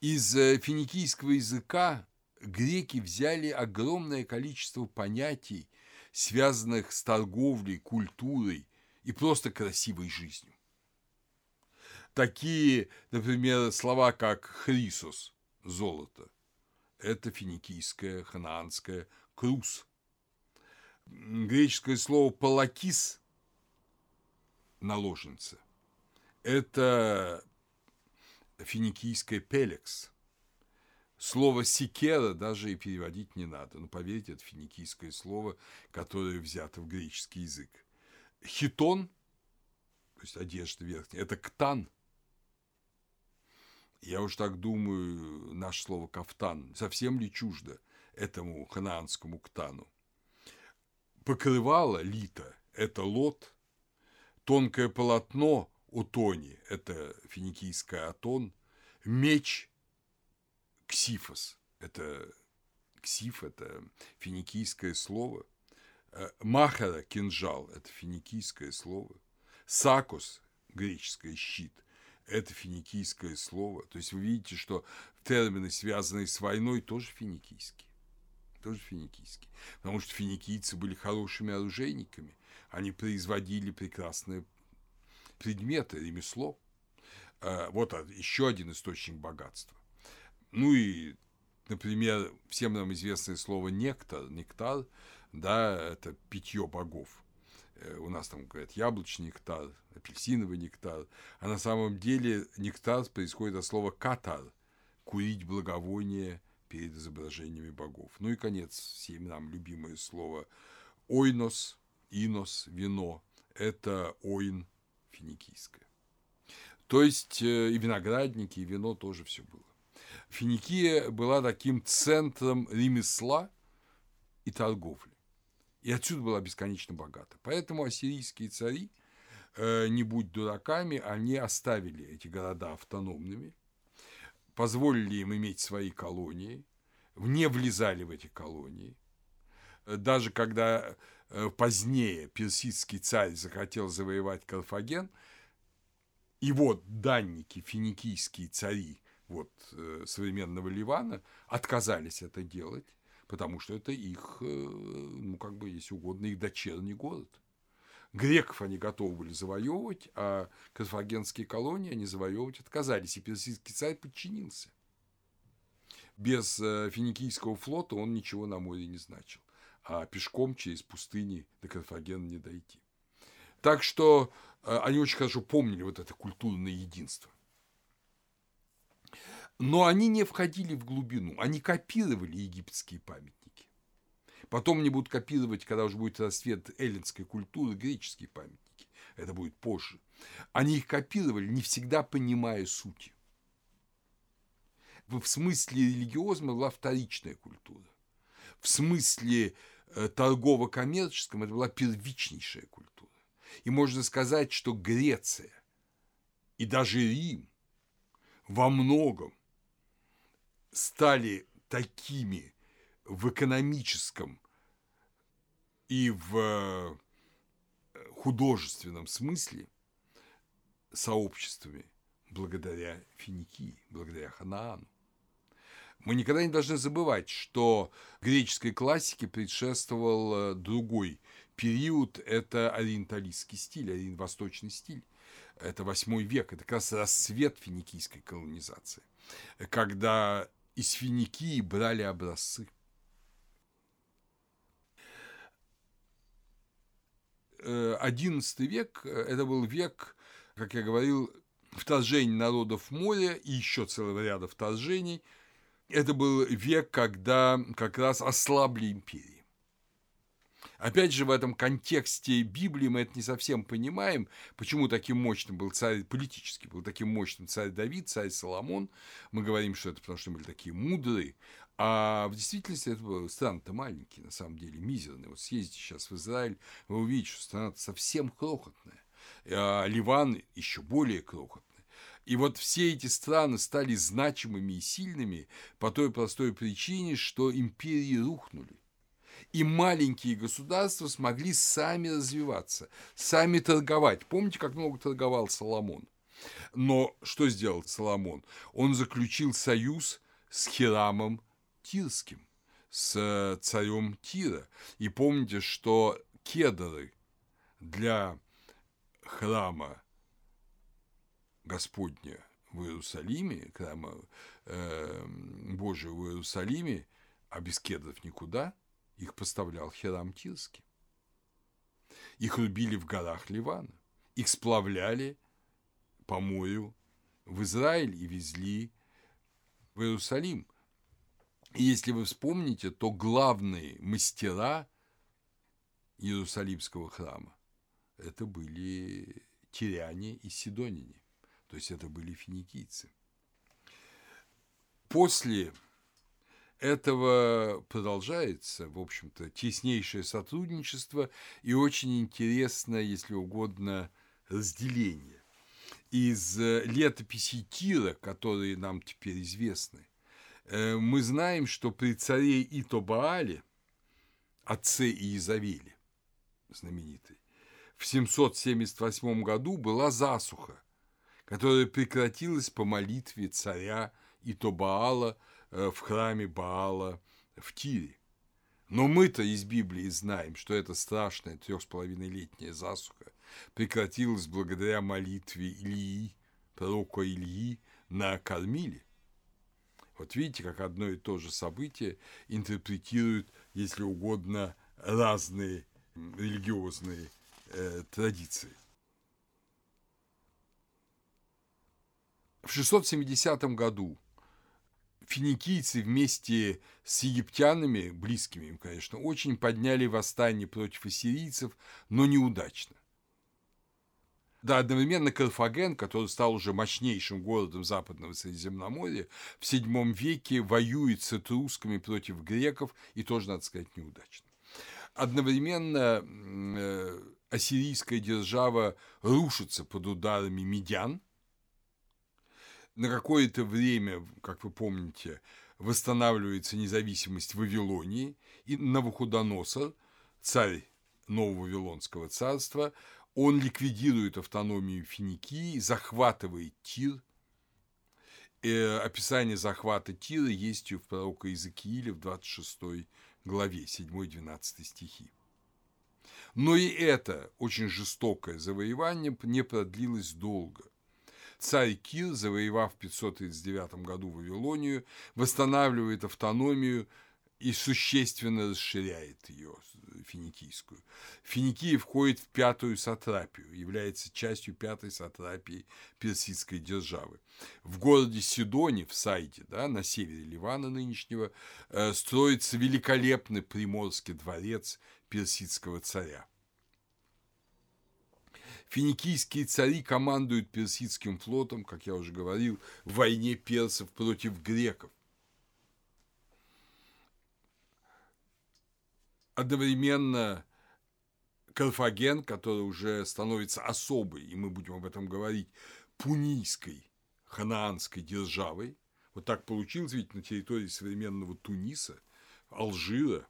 Speaker 1: Из э, финикийского языка греки взяли огромное количество понятий, связанных с торговлей, культурой и просто красивой жизнью. Такие, например, слова, как «хрисос» – золото – это финикийское, ханаанское «крус». Греческое слово «палакис» – наложница – это финикийское «пелекс», Слово «секера» даже и переводить не надо. Но поверьте, это финикийское слово, которое взято в греческий язык. Хитон, то есть одежда верхняя, это ктан. Я уж так думаю, наше слово кафтан совсем ли чуждо этому ханаанскому ктану. Покрывало лито – это лот, тонкое полотно у тони – это финикийское атон, меч ксифос – это ксиф – это финикийское слово. Э, Махара – кинжал – это финикийское слово. Сакус – греческое щит – это финикийское слово. То есть вы видите, что термины, связанные с войной, тоже финикийские. Тоже финикийские. Потому что финикийцы были хорошими оружейниками. Они производили прекрасные предметы, ремесло. Э, вот еще один источник богатства. Ну и, например, всем нам известное слово нектар, нектар, да, это питье богов. Э, у нас там говорят яблочный нектар, апельсиновый нектар, а на самом деле нектар происходит от слова катар – курить благовоние перед изображениями богов. Ну и конец, всем нам любимое слово ойнос, инос, вино – это ойн финикийское. То есть э, и виноградники, и вино тоже все было. Финикия была таким центром ремесла и торговли. И отсюда была бесконечно богата. Поэтому ассирийские цари, э, не будь дураками, они оставили эти города автономными, позволили им иметь свои колонии, не влезали в эти колонии. Даже когда э, позднее персидский царь захотел завоевать Карфаген, вот данники, финикийские цари, вот, э, современного Ливана отказались это делать, потому что это их, э, ну, как бы, если угодно, их дочерний город. Греков они готовы были завоевывать, а карфагенские колонии они завоевывать отказались, и персидский царь подчинился. Без э, финикийского флота он ничего на море не значил, а пешком через пустыни до Карфагена не дойти. Так что они очень хорошо помнили вот это культурное единство. Но они не входили в глубину, они копировали египетские памятники. Потом они будут копировать, когда уже будет расцвет эллинской культуры, греческие памятники. Это будет позже. Они их копировали, не всегда понимая сути. В смысле религиозма была вторичная культура. В смысле э, торгово-коммерческом это была первичнейшая культура. И можно сказать, что Греция и даже Рим во многом стали такими в экономическом и в э, художественном смысле сообществами благодаря Финикии, благодаря Ханаану. Мы никогда не должны забывать, что греческой классике предшествовал э, другой период – это ориенталистский стиль, ориент восточный стиль. Это восьмой век, это как раз расцвет финикийской колонизации, когда из Финикии брали образцы. XI э, век – это был век, как я говорил, вторжений народов в море и еще целого ряда вторжений – это был век, когда как раз ослабли империи. Опять же, в этом контексте Библии мы это не совсем понимаем, почему таким мощным был царь, политически был таким мощным царь Давид, царь Соломон. Мы говорим, что это потому, что были такие мудрые, а в действительности это был страна-то маленький, на самом деле, мизерный. Вот съездите сейчас в Израиль, вы увидите, что страна совсем крохотная. А Ливан еще более крохотный. И вот все эти страны стали значимыми и сильными по той простой причине, что империи рухнули. И маленькие государства смогли сами развиваться, сами торговать. Помните, как много торговал Соломон? Но что сделал Соломон? Он заключил союз с Хирамом Тирским, с царем Тира. И помните, что кедры для храма Господня в Иерусалиме, храма э, Божия в Иерусалиме, а без кедров никуда, их поставлял Херам Тирский. Их рубили в горах Ливана, их сплавляли по морю в Израиль и везли в Иерусалим. И если вы вспомните, то главные мастера Иерусалимского храма это были тиряне и сидонине то есть это были финикийцы. После этого продолжается, в общем-то, теснейшее сотрудничество и очень интересное, если угодно, разделение. Из летописей Тира, которые нам теперь известны, э, мы знаем, что при царе Итобаале, отце Иезавеле, знаменитый, в 778 году была засуха, которая прекратилась по молитве царя Итобаала э, в храме Баала в Тире. Но мы-то из Библии знаем, что эта страшная трех с половиной летняя засуха прекратилась благодаря молитве Илии, пророка Ильи, на Кормиле. Вот видите, как одно и то же событие интерпретируют, если угодно, разные религиозные э, традиции. В 670 году финикийцы вместе с египтянами, близкими им, конечно, очень подняли восстание против ассирийцев, но неудачно. Да, одновременно Карфаген, который стал уже мощнейшим городом Западного Средиземноморья, в VII веке воюет с этрусками против греков, и тоже, надо сказать, неудачно. Одновременно э, ассирийская держава рушится под ударами медян – на какое-то время, как вы помните, восстанавливается независимость Вавилонии, и Навуходоносор, царь Нового Вавилонского царства, он ликвидирует автономию Финикии, захватывает Тир. Э, описание захвата Тира есть у пророка Иезекииля в 26 главе, 7-12 стихи. Но и это очень жестокое завоевание не продлилось долго. Царь Кир, завоевав в 539 году Вавилонию, восстанавливает автономию и существенно расширяет ее, финикийскую. Финикия входит в пятую сатрапию, является частью пятой сатрапии персидской державы. В городе Сидоне, в Сайде, да, на севере Ливана нынешнего, э, строится великолепный приморский дворец персидского царя. Финикийские цари командуют персидским флотом, как я уже говорил, в войне персов против греков. Одновременно Карфаген, который уже становится особой, и мы будем об этом говорить, пунийской ханаанской державой. Вот так получилось, ведь на территории современного Туниса, Алжира,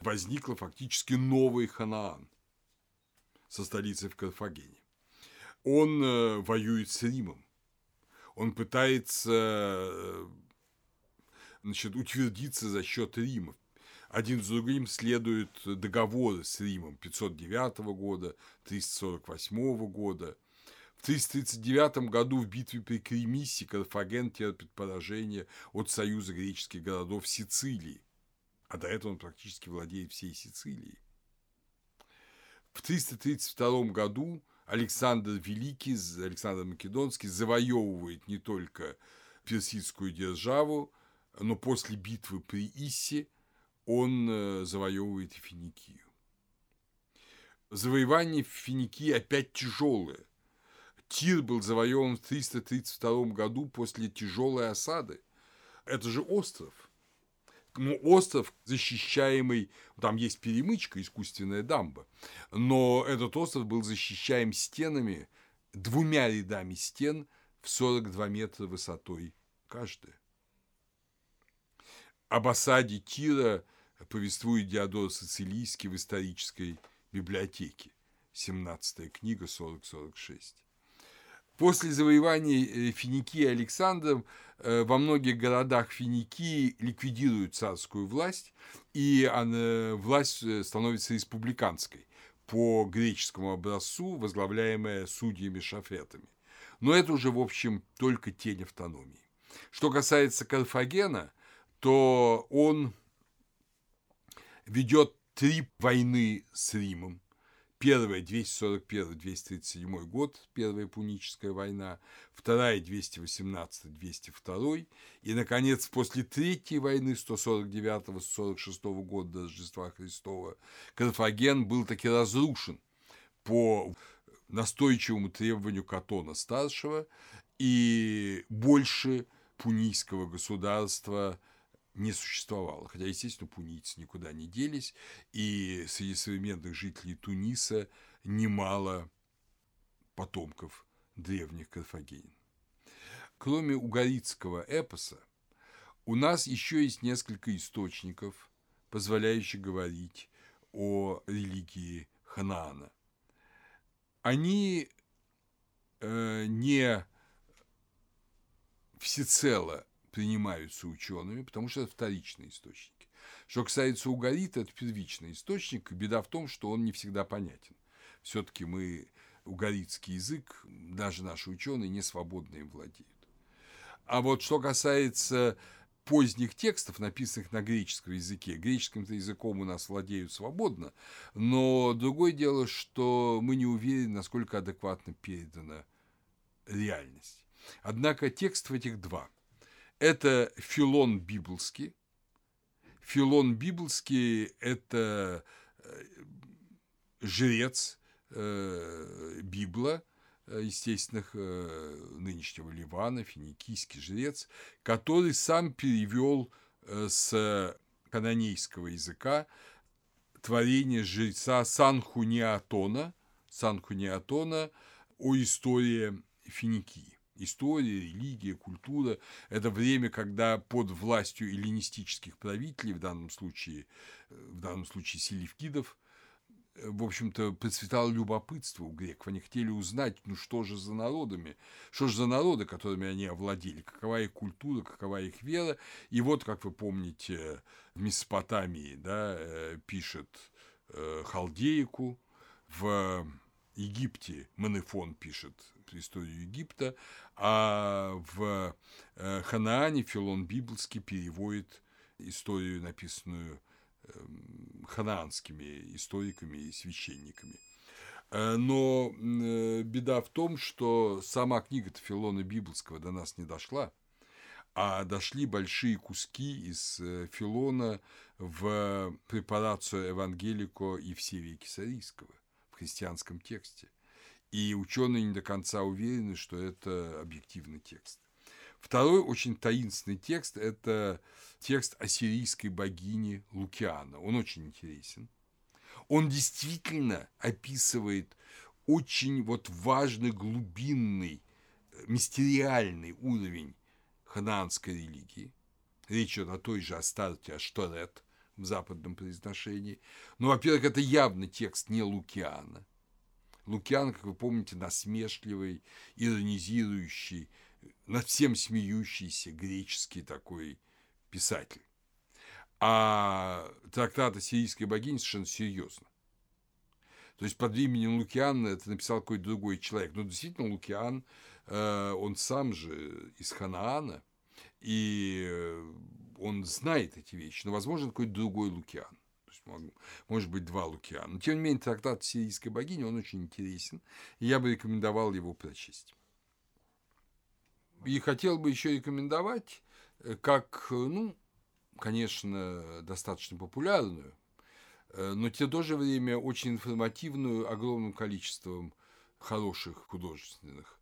Speaker 1: возникла фактически новый Ханаан со столицей в Карфагене он э, воюет с Римом. Он пытается э, значит, утвердиться за счет Рима. Один за другим следуют договоры с Римом 509 года, 348 года. В 339 году в битве при Кремисе Карфаген терпит поражение от союза греческих городов Сицилии, а до этого он практически владеет всей Сицилией. В 332 году Александр Великий, Александр Македонский завоевывает не только персидскую державу, но после битвы при Иссе он э, завоевывает и Финикию. Завоевание Финикии опять тяжелое. Тир был завоеван в 332 году после тяжелой осады. Это же остров – ну, остров, защищаемый, там есть перемычка, искусственная дамба, но этот остров был защищаем стенами, двумя рядами стен в 42 метра высотой каждая. Об осаде Тира повествует Диодор Сицилийский в исторической библиотеке, 17 книга, 40-46. После завоевания э, Финикии Александром э, во многих городах Финикии ликвидируют царскую власть, и власть э, становится республиканской по греческому образцу, возглавляемая судьями-шафетами. Но это уже, в общем, только тень автономии. Что касается Карфагена, то он ведет три войны с Римом, Первая 241-237 год, Первая Пуническая война, вторая 218-202, и, наконец, после Третьей войны 149-146 года до Рождества Христова Карфаген был таки разрушен по настойчивому требованию Катона Старшего, и больше пунийского государства – не существовало. Хотя, естественно, пунийцы никуда не делись, и среди современных жителей Туниса немало потомков древних карфагенин. Кроме угаритского эпоса, у нас еще есть несколько источников, позволяющих говорить о религии Ханаана. Они э, не всецело принимаются учеными, потому что это вторичные источники. Что касается угарита, это первичный источник. Беда в том, что он не всегда понятен. Все-таки мы угаритский язык, даже наши ученые не свободно им владеют. А вот что касается поздних текстов, написанных на греческом языке. Греческим языком у нас владеют свободно, но другое дело, что мы не уверены, насколько адекватно передана реальность. Однако текстов этих два – это Филон Библский. Филон Библский – это э, жрец э, Библа, э, естественных нынешнего Ливана, финикийский жрец, который сам перевел с канонейского языка творение жреца Санхуниатона, Санхуниатона о истории Финикии история, религия, культура. Это время, когда под властью эллинистических правителей, в данном случае, в данном случае селевкидов, в общем-то, процветало любопытство у греков. Они хотели узнать, ну что же за народами, что же за народы, которыми они овладели, какова их культура, какова их вера. И вот, как вы помните, в Месопотамии да, э, пишет э, Халдейку, в Египте Манефон пишет историю Египта, а в э, Ханаане Филон Библский переводит историю, написанную эм, ханаанскими историками и священниками. Э, но э, беда в том, что сама книга Филона Библского до нас не дошла, а дошли большие куски из Филона в препарацию Евангелико и в Сирии Кесарийского в христианском тексте. И ученые не до конца уверены, что это объективный текст. Второй очень таинственный текст – это текст ассирийской богини Лукиана. Он очень интересен. Он действительно описывает очень вот важный, глубинный, мистериальный уровень ханаанской религии. Речь идет о той же Астарте Ашторет в западном произношении. Но, во-первых, это явно текст не Лукиана. Лукиан, как вы помните, насмешливый, иронизирующий, над всем смеющийся греческий такой писатель. А трактат о сирийской богине совершенно серьезно. То есть под именем Лукиан это написал какой-то другой человек. Но действительно Лукиан, э, он сам же из Ханаана, и э, он знает эти вещи. Но, возможно, какой-то другой Лукиан. Может быть, два Лукиана. Но, тем не менее, трактат сирийской богини, он очень интересен. И я бы рекомендовал его прочесть. И хотел бы еще рекомендовать, э, как, ну, конечно, достаточно популярную, э, но в то же время очень информативную огромным количеством хороших художественных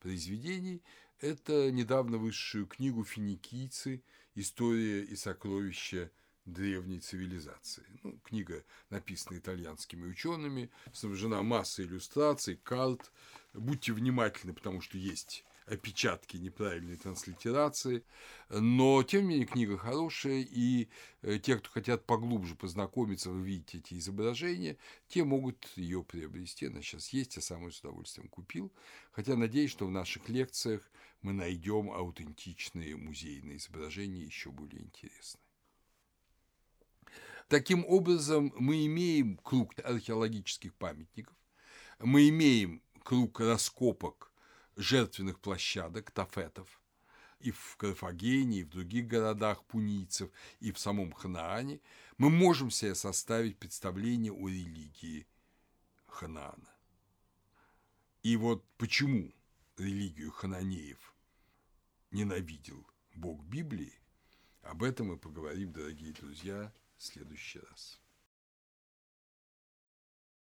Speaker 1: произведений. Это недавно высшую книгу «Финикийцы. История и сокровища древней цивилизации». Ну, книга написана итальянскими учеными, снабжена массой иллюстраций, карт. Будьте внимательны, потому что есть опечатки неправильной транслитерации, но, тем не менее, книга хорошая, и э, те, кто хотят поглубже познакомиться, вы видите эти изображения, те могут ее приобрести, она сейчас есть, я сам ее с удовольствием купил, хотя надеюсь, что в наших лекциях мы найдем аутентичные музейные изображения еще более интересные. Таким образом, мы имеем круг археологических памятников, мы имеем круг раскопок жертвенных площадок, тафетов, и в Карфагене, и в других городах пунийцев, и в самом Ханаане, мы можем себе составить представление о религии Ханаана. И вот почему религию хананеев ненавидел Бог Библии, об этом мы поговорим, дорогие друзья, следующий раз.